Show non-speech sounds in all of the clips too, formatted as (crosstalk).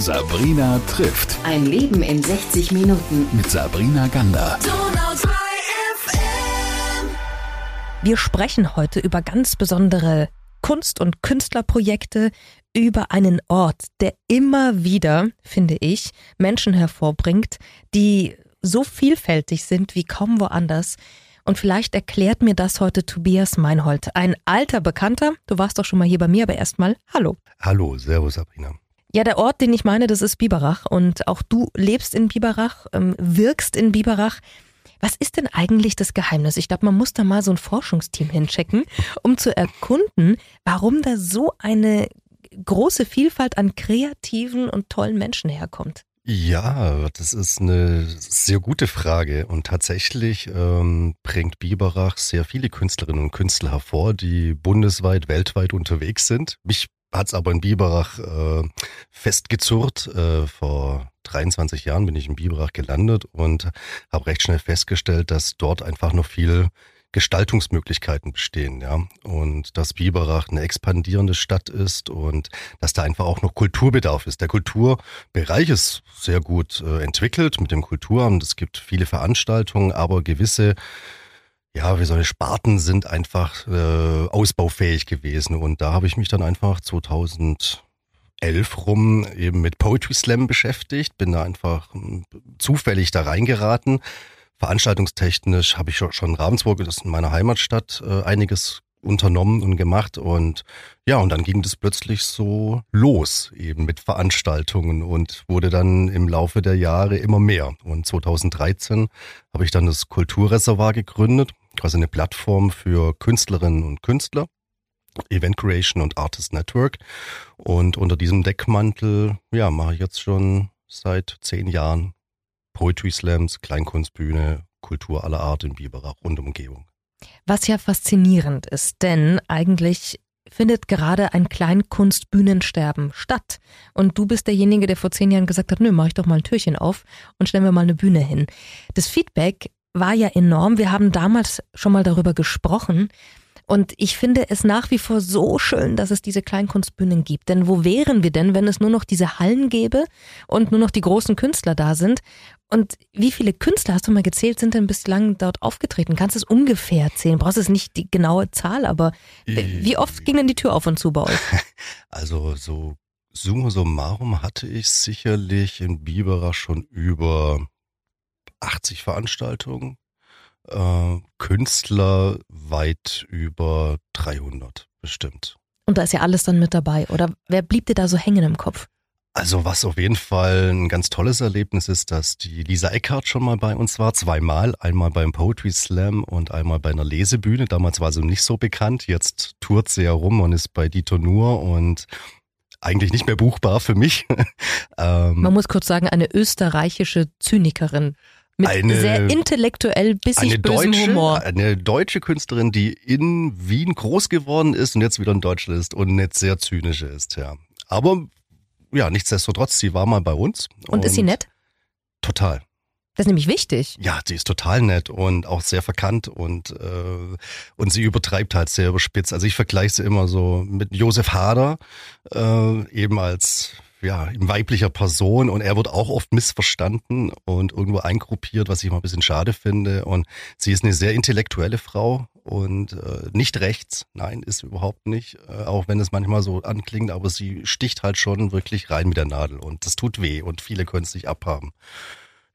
Sabrina trifft. Ein Leben in 60 Minuten. Mit Sabrina Gander. Wir sprechen heute über ganz besondere Kunst- und Künstlerprojekte, über einen Ort, der immer wieder, finde ich, Menschen hervorbringt, die so vielfältig sind wie kaum woanders. Und vielleicht erklärt mir das heute Tobias Meinhold, ein alter Bekannter. Du warst doch schon mal hier bei mir, aber erstmal Hallo. Hallo, Servus Sabrina. Ja, der Ort, den ich meine, das ist Biberach. Und auch du lebst in Biberach, ähm, wirkst in Biberach. Was ist denn eigentlich das Geheimnis? Ich glaube, man muss da mal so ein Forschungsteam hinchecken, um zu erkunden, warum da so eine große Vielfalt an kreativen und tollen Menschen herkommt. Ja, das ist eine sehr gute Frage und tatsächlich ähm, bringt Biberach sehr viele Künstlerinnen und Künstler hervor, die bundesweit, weltweit unterwegs sind. Mich hat's aber in Biberach äh, festgezurrt. Äh, vor 23 Jahren bin ich in Biberach gelandet und habe recht schnell festgestellt, dass dort einfach noch viel Gestaltungsmöglichkeiten bestehen, ja. Und dass Biberach eine expandierende Stadt ist und dass da einfach auch noch Kulturbedarf ist. Der Kulturbereich ist sehr gut äh, entwickelt mit dem Kulturamt. Es gibt viele Veranstaltungen, aber gewisse ja, wie soll ich, Sparten sind einfach äh, ausbaufähig gewesen. Und da habe ich mich dann einfach 2011 rum eben mit Poetry Slam beschäftigt, bin da einfach hm, zufällig da reingeraten. Veranstaltungstechnisch habe ich schon in Ravensburg, das ist in meiner Heimatstadt, äh, einiges unternommen und gemacht und ja, und dann ging das plötzlich so los eben mit Veranstaltungen und wurde dann im Laufe der Jahre immer mehr. Und 2013 habe ich dann das Kulturreservoir gegründet quasi eine Plattform für Künstlerinnen und Künstler, Event Creation und Artist Network. Und unter diesem Deckmantel, ja, mache ich jetzt schon seit zehn Jahren Poetry Slams, Kleinkunstbühne, Kultur aller Art in Biberach und Umgebung. Was ja faszinierend ist, denn eigentlich findet gerade ein Kleinkunstbühnensterben statt. Und du bist derjenige, der vor zehn Jahren gesagt hat, nö, mach ich doch mal ein Türchen auf und stellen wir mal eine Bühne hin. Das Feedback war ja enorm. Wir haben damals schon mal darüber gesprochen. Und ich finde es nach wie vor so schön, dass es diese Kleinkunstbühnen gibt. Denn wo wären wir denn, wenn es nur noch diese Hallen gäbe und nur noch die großen Künstler da sind? Und wie viele Künstler, hast du mal gezählt, sind denn bislang dort aufgetreten? Kannst du es ungefähr erzählen? Brauchst du es nicht die genaue Zahl, aber wie oft ging denn die Tür auf und zu bei euch? (laughs) Also so summa summarum hatte ich sicherlich in Biberach schon über 80 Veranstaltungen, äh, Künstler weit über 300 bestimmt. Und da ist ja alles dann mit dabei, oder wer blieb dir da so hängen im Kopf? Also was auf jeden Fall ein ganz tolles Erlebnis ist, dass die Lisa Eckhardt schon mal bei uns war, zweimal, einmal beim Poetry Slam und einmal bei einer Lesebühne. Damals war sie nicht so bekannt, jetzt tourt sie herum und ist bei Dieter Nuhr und eigentlich nicht mehr buchbar für mich. (laughs) ähm, Man muss kurz sagen, eine österreichische Zynikerin. Mit eine, sehr intellektuell bissig bösem deutsche, Humor. Eine deutsche Künstlerin, die in Wien groß geworden ist und jetzt wieder in Deutschland ist und nicht sehr zynisch ist, ja. Aber ja, nichtsdestotrotz, sie war mal bei uns. Und, und ist sie nett? Total. Das ist nämlich wichtig. Ja, sie ist total nett und auch sehr verkannt und, äh, und sie übertreibt halt sehr überspitzt. Also ich vergleiche sie immer so mit Josef Hader, äh, eben als ja, in weiblicher Person und er wird auch oft missverstanden und irgendwo eingruppiert, was ich mal ein bisschen schade finde. Und sie ist eine sehr intellektuelle Frau und äh, nicht rechts, nein, ist überhaupt nicht, äh, auch wenn es manchmal so anklingt, aber sie sticht halt schon wirklich rein mit der Nadel und das tut weh und viele können es nicht abhaben.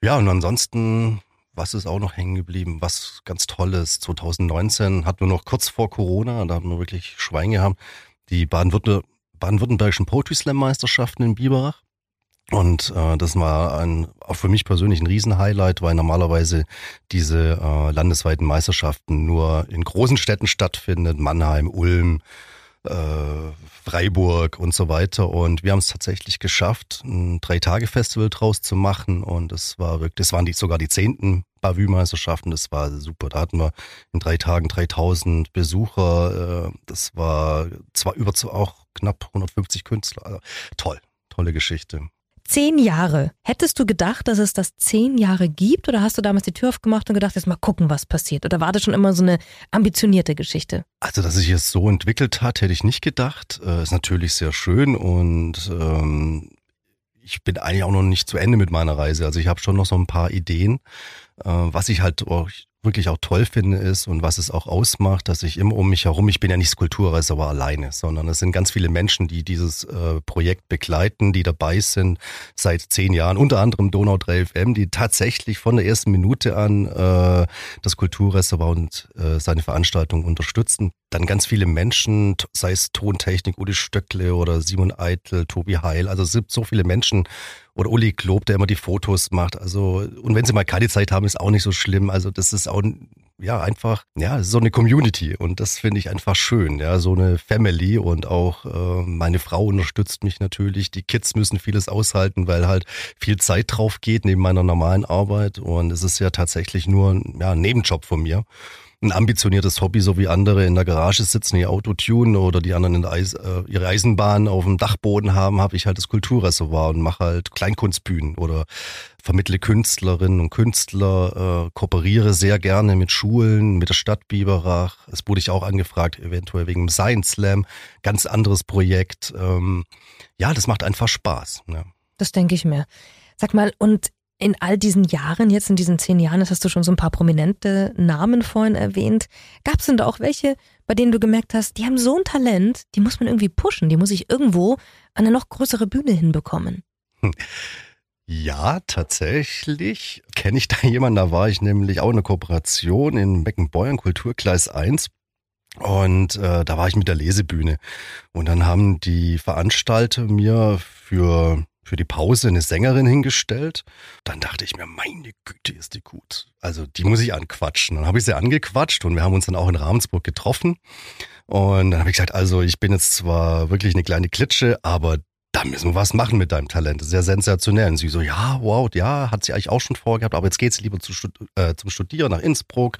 Ja, und ansonsten, was ist auch noch hängen geblieben? Was ganz Tolles. 2019 hatten wir noch kurz vor Corona, da haben wir wirklich Schwein gehabt, die Baden-Württemberg baden-württembergischen Poetry Slam Meisterschaften in Biberach. Und äh, das war ein, auch für mich persönlich ein Riesenhighlight, weil normalerweise diese äh, landesweiten Meisterschaften nur in großen Städten stattfindet, Mannheim, Ulm, äh, Freiburg und so weiter. Und wir haben es tatsächlich geschafft, ein Drei-Tage-Festival draus zu machen. Und es war wirklich, das waren die, sogar die zehnten Bavü-Meisterschaften. Das war super. Da hatten wir in drei Tagen 3000 Besucher. Äh, das war zwar über auch knapp 150 Künstler. Also, toll, tolle Geschichte. Zehn Jahre. Hättest du gedacht, dass es das zehn Jahre gibt oder hast du damals die Tür aufgemacht und gedacht, jetzt mal gucken, was passiert? Oder war das schon immer so eine ambitionierte Geschichte? Also, dass sich es so entwickelt hat, hätte ich nicht gedacht. Äh, ist natürlich sehr schön und ähm, ich bin eigentlich auch noch nicht zu Ende mit meiner Reise. Also ich habe schon noch so ein paar Ideen, äh, was ich halt wirklich auch toll finde ist und was es auch ausmacht, dass ich immer um mich herum, ich bin ja nicht Skulpturreservoir alleine, sondern es sind ganz viele Menschen, die dieses äh, Projekt begleiten, die dabei sind seit zehn Jahren, unter anderem Donau 3 FM, die tatsächlich von der ersten Minute an äh, das Kulturreservoir und äh, seine Veranstaltung unterstützen. Dann ganz viele Menschen, sei es Tontechnik, Uli Stöckle oder Simon Eitel, Tobi Heil, also es sind so viele Menschen, oder Uli Klob, der immer die Fotos macht. Also, und wenn sie mal keine Zeit haben, ist auch nicht so schlimm. Also, das ist auch, ja, einfach, ja, so eine Community. Und das finde ich einfach schön. Ja, so eine Family. Und auch äh, meine Frau unterstützt mich natürlich. Die Kids müssen vieles aushalten, weil halt viel Zeit drauf geht neben meiner normalen Arbeit. Und es ist ja tatsächlich nur ja, ein Nebenjob von mir ein ambitioniertes Hobby, so wie andere in der Garage sitzen, ihr Auto tunen oder die anderen Eis, äh, ihre Eisenbahn auf dem Dachboden haben, habe ich halt das Kulturreservoir und mache halt Kleinkunstbühnen oder vermittle Künstlerinnen und Künstler, äh, kooperiere sehr gerne mit Schulen, mit der Stadt Biberach. Es wurde ich auch angefragt, eventuell wegen dem Science Slam, ganz anderes Projekt. Ähm, ja, das macht einfach Spaß. Ja. Das denke ich mir. Sag mal, und in all diesen Jahren, jetzt in diesen zehn Jahren, das hast du schon so ein paar prominente Namen vorhin erwähnt, gab es denn da auch welche, bei denen du gemerkt hast, die haben so ein Talent, die muss man irgendwie pushen, die muss ich irgendwo an eine noch größere Bühne hinbekommen? (laughs) Ja, tatsächlich kenne ich da jemanden, da war ich nämlich auch in einer Kooperation in Beckenbeuern, Kulturkreis 1. Und äh, da war ich mit der Lesebühne. Und dann haben die Veranstalter mir für für die Pause eine Sängerin hingestellt. Dann dachte ich mir, meine Güte, ist die gut. Also die muss ich anquatschen. Dann habe ich sie angequatscht und wir haben uns dann auch in Ravensburg getroffen. Und dann habe ich gesagt, also ich bin jetzt zwar wirklich eine kleine Klitsche, aber da müssen wir was machen mit deinem Talent. Das ist ja sensationell. Und sie so, ja, wow, ja, hat sie eigentlich auch schon vorgehabt, aber jetzt geht sie lieber zu, äh, zum Studieren nach Innsbruck.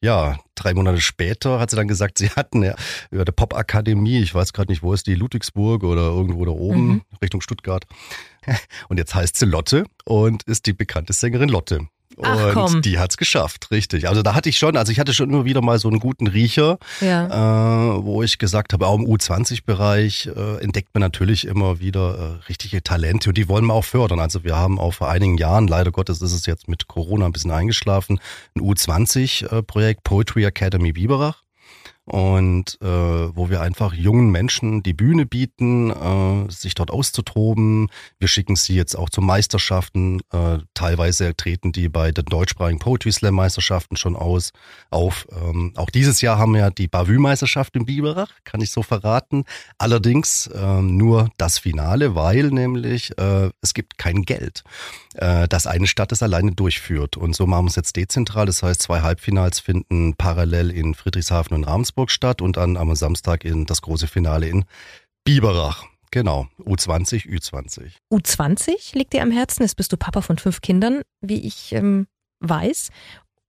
Ja, drei Monate später hat sie dann gesagt, sie hatten ja über der Popakademie, ich weiß gerade nicht, wo ist die, Ludwigsburg oder irgendwo da oben, mhm. Richtung Stuttgart. (laughs) Und jetzt heißt sie Lotte und ist die bekannte Sängerin Lotte. Ach. Und die hat's geschafft, richtig. Also da hatte ich schon, also ich hatte schon immer wieder mal so einen guten Riecher, ja. äh, wo ich gesagt habe, auch im U20-Bereich äh, entdeckt man natürlich immer wieder äh, richtige Talente und die wollen wir auch fördern. Also wir haben auch vor einigen Jahren, leider Gottes ist es jetzt mit Corona ein bisschen eingeschlafen, ein U20-Projekt äh, Poetry Academy Biberach und äh, wo wir einfach jungen Menschen die Bühne bieten, äh, sich dort auszutoben. Wir schicken sie jetzt auch zu Meisterschaften. Äh, teilweise treten die bei den deutschsprachigen Poetry Slam Meisterschaften schon aus auf. Ähm, auch dieses Jahr haben wir die Bavü Meisterschaft in Biberach, kann ich so verraten. Allerdings äh, nur das Finale, weil nämlich äh, es gibt kein Geld, äh, dass eine Stadt es alleine durchführt. Und so machen wir es jetzt dezentral. Das heißt, zwei Halbfinals finden parallel in Friedrichshafen und Ramsburg Salzburg statt und dann am Samstag in das große Finale in Biberach. Genau, U20, Ü20. U20 liegt dir am Herzen, jetzt bist du Papa von fünf Kindern, wie ich ähm, weiß.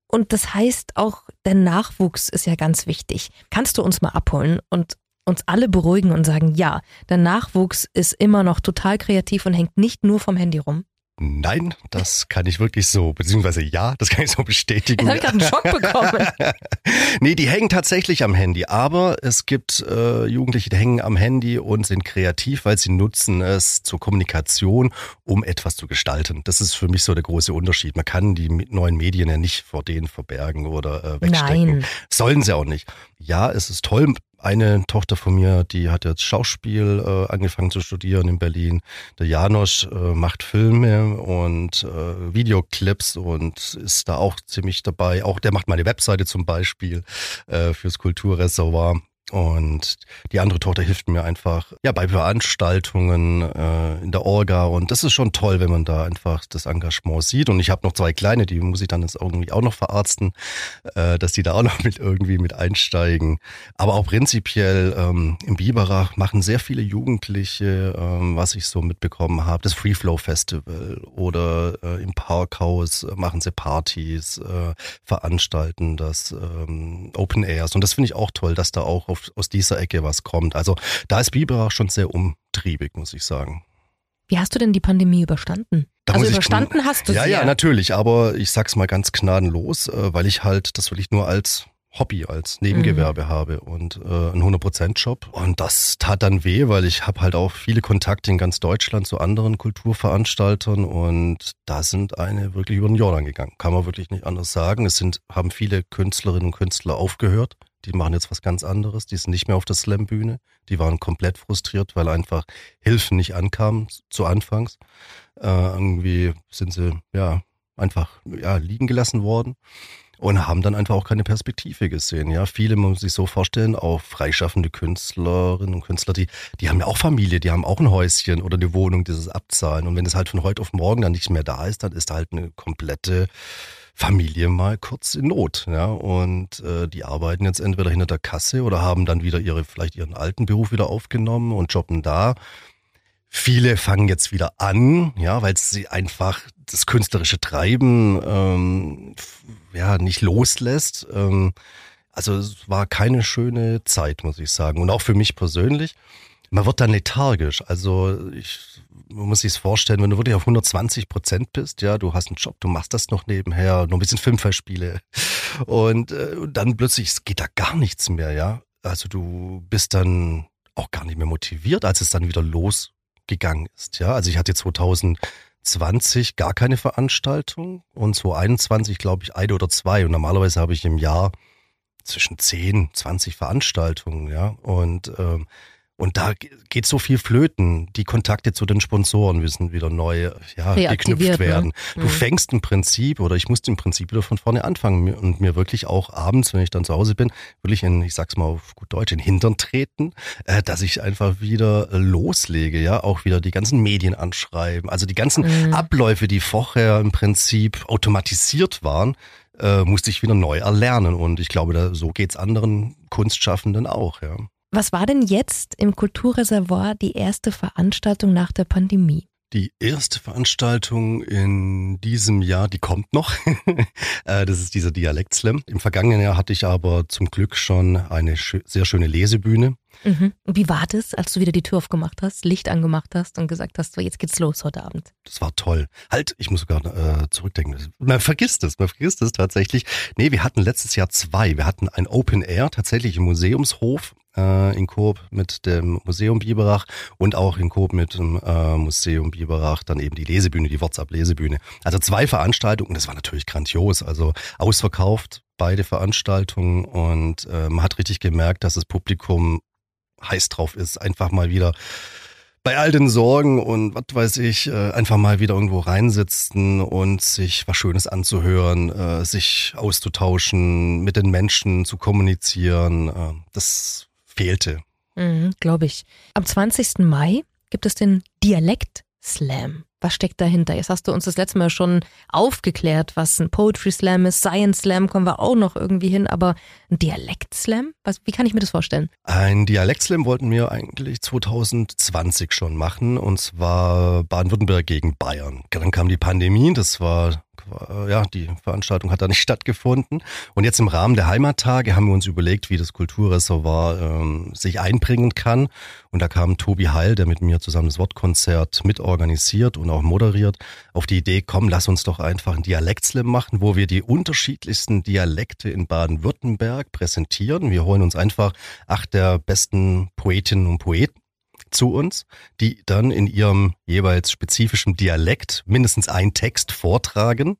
Und das heißt auch, der Nachwuchs ist ja ganz wichtig. Kannst du uns mal abholen und uns alle beruhigen und sagen, ja, der Nachwuchs ist immer noch total kreativ und hängt nicht nur vom Handy rum? Nein, das kann ich wirklich so, beziehungsweise ja, das kann ich so bestätigen. Jetzt habe ich gerade einen Schock bekommen. (laughs) nee, die hängen tatsächlich am Handy, aber es gibt äh, Jugendliche, die hängen am Handy und sind kreativ, weil sie nutzen es zur Kommunikation, um etwas zu gestalten. Das ist für mich so der große Unterschied. Man kann die neuen Medien ja nicht vor denen verbergen oder äh, wegstecken. Nein. Sollen sie auch nicht. Ja, es ist toll, eine Tochter von mir, die hat jetzt Schauspiel äh, angefangen zu studieren in Berlin. Der Janosch äh, macht Filme und äh, Videoclips und ist da auch ziemlich dabei. Auch der macht meine Webseite zum Beispiel äh, fürs Kulturreservoir. Und die andere Tochter hilft mir einfach ja bei Veranstaltungen äh, in der Orga und das ist schon toll, wenn man da einfach das Engagement sieht. Und ich habe noch zwei kleine, die muss ich dann jetzt irgendwie auch noch verarzten, äh, dass die da auch noch mit irgendwie mit einsteigen. Aber auch prinzipiell ähm, im Biberach machen sehr viele Jugendliche, ähm, was ich so mitbekommen habe, das Free Flow Festival oder äh, im Parkhaus machen sie Partys, äh, veranstalten das ähm, Open Airs und das finde ich auch toll, dass da auch auf, aus dieser Ecke was kommt. Also da ist Biberach schon sehr umtriebig, muss ich sagen. Wie hast du denn die Pandemie überstanden? Da also überstanden hast du ja, sie. Ja, ja, natürlich, aber ich sag's mal ganz gnadenlos, äh, weil ich halt das wirklich nur als Hobby, als Nebengewerbe mhm. habe und äh, einen 100%-Job. Und das tat dann weh, weil ich habe halt auch viele Kontakte in ganz Deutschland zu anderen Kulturveranstaltern und da sind eine wirklich über den Jordan gegangen. Kann man wirklich nicht anders sagen. Es sind, haben viele Künstlerinnen und Künstler aufgehört. Die machen jetzt was ganz anderes. Die sind nicht mehr auf der Slam-Bühne. Die waren komplett frustriert, weil einfach Hilfen nicht ankamen zu Anfangs. Äh, irgendwie sind sie ja einfach ja, liegen gelassen worden und haben dann einfach auch keine Perspektive gesehen. Ja, viele muss sich so vorstellen, auch freischaffende Künstlerinnen und Künstler, die, die haben ja auch Familie, die haben auch ein Häuschen oder eine Wohnung, dieses abzahlen. Und wenn es halt von heute auf morgen dann nicht mehr da ist, dann ist halt eine komplette Familie mal kurz in Not. Ja, und äh, die arbeiten jetzt entweder hinter der Kasse oder haben dann wieder ihre, vielleicht ihren alten Beruf wieder aufgenommen und jobben da. Viele fangen jetzt wieder an, ja, weil sie einfach das künstlerische Treiben ähm, ja nicht loslässt. Ähm, also es war keine schöne Zeit, muss ich sagen. Und auch für mich persönlich. Man wird dann lethargisch. Also ich man muss sich vorstellen, wenn du wirklich auf 120 Prozent bist, ja, du hast einen Job, du machst das noch nebenher, noch ein bisschen Fünferspiele und äh, dann plötzlich es geht da gar nichts mehr, ja. Also du bist dann auch gar nicht mehr motiviert, als es dann wieder losgegangen ist, ja. Also ich hatte 2000 20 gar keine Veranstaltung und 2021 glaube ich eine oder zwei. Und normalerweise habe ich im Jahr zwischen 10, 20 Veranstaltungen, ja. Und ähm, und da geht so viel flöten. Die Kontakte zu den Sponsoren müssen wieder neu ja, geknüpft ne? werden. Ne? Du mhm. fängst im Prinzip, oder ich musste im Prinzip wieder von vorne anfangen und mir wirklich auch abends, wenn ich dann zu Hause bin, wirklich in, ich sag's mal auf gut Deutsch, in Hintern treten, äh, dass ich einfach wieder loslege, ja, auch wieder die ganzen Medien anschreiben. Also die ganzen mhm. Abläufe, die vorher im Prinzip automatisiert waren, äh, musste ich wieder neu erlernen. Und ich glaube, da, so geht's anderen Kunstschaffenden auch, ja. Was war denn jetzt im Kulturreservoir die erste Veranstaltung nach der Pandemie? Die erste Veranstaltung in diesem Jahr, die kommt noch. (laughs) Äh, das ist dieser Dialekt-Slam. Im vergangenen Jahr hatte ich aber zum Glück schon eine sehr schöne Lesebühne. Mhm. Wie war das, als du wieder die Tür aufgemacht hast, Licht angemacht hast und gesagt hast, so jetzt geht's los heute Abend? Das war toll. Halt, ich muss sogar äh, zurückdenken. Man vergisst es, man vergisst es tatsächlich. Nee, wir hatten letztes Jahr zwei. Wir hatten ein Open Air, tatsächlich im Museumshof äh, in Coop mit dem Museum Biberach und auch in Coop mit dem äh, Museum Biberach dann eben die Lesebühne, die WhatsApp-Lesebühne. Also zwei Veranstaltungen, das war natürlich grandios, also ausverkauft, beide Veranstaltungen und äh, man hat richtig gemerkt, dass das Publikum heiß drauf ist, einfach mal wieder bei all den Sorgen und was weiß ich, äh, einfach mal wieder irgendwo reinsitzen und sich was Schönes anzuhören, äh, sich auszutauschen, mit den Menschen zu kommunizieren. Äh, das fehlte. Mhm, Glaube ich. Am 20. Mai gibt es den Dialekt Slam. Was steckt dahinter? Jetzt hast du uns das letzte Mal schon aufgeklärt, was ein Poetry Slam ist. Science Slam kommen wir auch noch irgendwie hin, aber ein Dialekt Slam? Was, wie kann ich mir das vorstellen? Ein Dialekt Slam wollten wir eigentlich 2020 schon machen und zwar Baden-Württemberg gegen Bayern. Dann kam die Pandemie, das war ja, die Veranstaltung hat da nicht (laughs) stattgefunden. Und jetzt im Rahmen der Heimattage haben wir uns überlegt, wie das Kulturreservoir ähm, sich einbringen kann. Und da kam Tobi Heil, der mit mir zusammen das Wortkonzert mitorganisiert und auch moderiert, auf die Idee, komm, lass uns doch einfach ein Dialektslam machen, wo wir die unterschiedlichsten Dialekte in Baden-Württemberg präsentieren. Wir holen uns einfach acht der besten Poetinnen und Poeten zu uns, die dann in ihrem jeweils spezifischen Dialekt mindestens einen Text vortragen.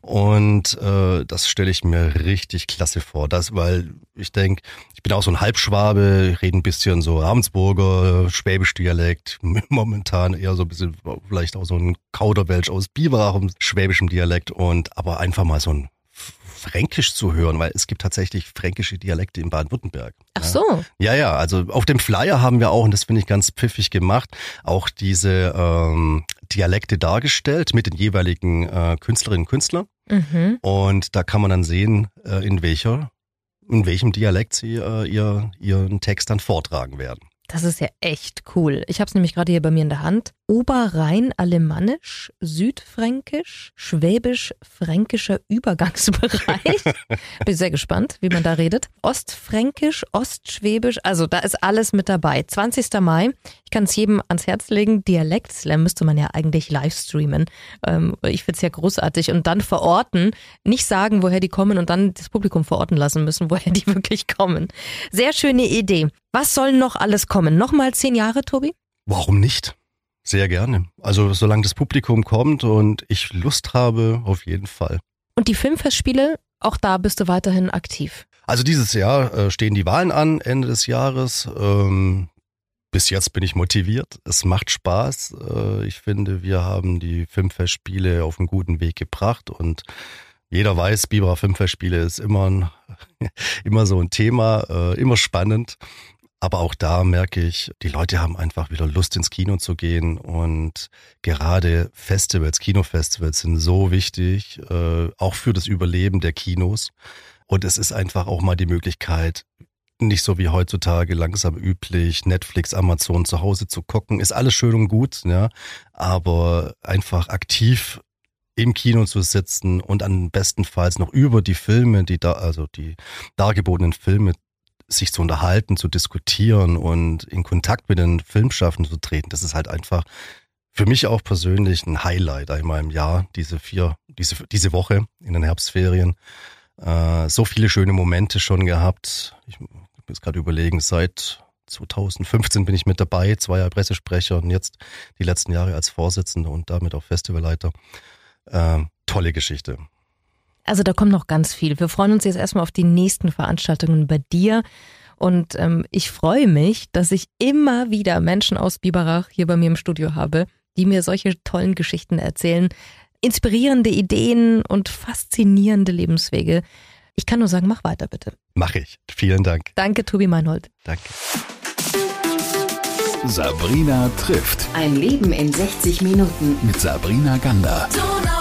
Und äh, das stelle ich mir richtig klasse vor. Das, weil ich denke, ich bin auch so ein Halbschwabe, rede ein bisschen so Ravensburger, Schwäbisch Dialekt, (laughs) momentan eher so ein bisschen, vielleicht auch so ein Kauderwelsch aus Biberach, schwäbischem Dialekt und aber einfach mal so ein Fränkisch zu hören, weil es gibt tatsächlich fränkische Dialekte in Baden-Württemberg. Ach so. Ja, ja, also auf dem Flyer haben wir auch, und das finde ich ganz pfiffig gemacht, auch diese ähm, Dialekte dargestellt mit den jeweiligen äh, Künstlerinnen und Künstlern. Mhm. Und da kann man dann sehen, äh, in welcher in welchem Dialekt sie äh, ihr, ihren Text dann vortragen werden. Das ist ja echt cool. Ich habe es nämlich gerade hier bei mir in der Hand. Oberrhein-Alemannisch, Südfränkisch, Schwäbisch-Fränkischer Übergangsbereich. (laughs) Bin sehr gespannt, wie man da redet. Ostfränkisch, Ostschwäbisch, also da ist alles mit dabei. 20. Mai, ich kann es jedem ans Herz legen. Dialekt-Slam müsste man ja eigentlich live streamen. Ähm, ich find's ja großartig. Und dann verorten, nicht sagen, woher die kommen und dann das Publikum verorten lassen müssen, (laughs) woher die wirklich kommen. Sehr schöne Idee. Was soll noch alles kommen? Nochmal zehn Jahre, Tobi? Warum nicht? Sehr gerne. Also solange das Publikum kommt und ich Lust habe, auf jeden Fall. Und die Filmfestspiele, auch da bist du weiterhin aktiv. Also dieses Jahr äh, stehen die Wahlen an, Ende des Jahres. Ähm, bis jetzt bin ich motiviert. Es macht Spaß. Äh, ich finde, wir haben die Filmfestspiele auf einen guten Weg gebracht und jeder weiß, Biberer Filmfestspiele ist immer, ein, (laughs) immer so ein Thema, äh, immer spannend. Aber auch da merke ich, die Leute haben einfach wieder Lust ins Kino zu gehen und gerade Festivals, Kinofestivals sind so wichtig, äh, auch für das Überleben der Kinos. Und es ist einfach auch mal die Möglichkeit, nicht so wie heutzutage langsam üblich, Netflix, Amazon zu Hause zu gucken. Ist alles schön und gut, ja. Aber einfach aktiv im Kino zu sitzen und an bestenfalls noch über die Filme, die da, also die dargebotenen Filme sich zu unterhalten, zu diskutieren und in Kontakt mit den Filmschaffenden zu treten, das ist halt einfach für mich auch persönlich ein Highlight einmal im Jahr, diese vier, diese, diese Woche in den Herbstferien. Äh, so viele schöne Momente schon gehabt. Ich muss gerade überlegen, seit 2015 bin ich mit dabei, zwei Jahre Pressesprecher und jetzt die letzten Jahre als Vorsitzender und damit auch Festivalleiter. Äh, tolle Geschichte. Also da kommt noch ganz viel. Wir freuen uns jetzt erstmal auf die nächsten Veranstaltungen bei dir. Und ähm, ich freue mich, dass ich immer wieder Menschen aus Biberach hier bei mir im Studio habe, die mir solche tollen Geschichten erzählen, inspirierende Ideen und faszinierende Lebenswege. Ich kann nur sagen, mach weiter bitte. Mach ich. Vielen Dank. Danke, Tobi Meinhold. Danke. Sabrina trifft Ein Leben in 60 Minuten. mit Sabrina Gander. Donau.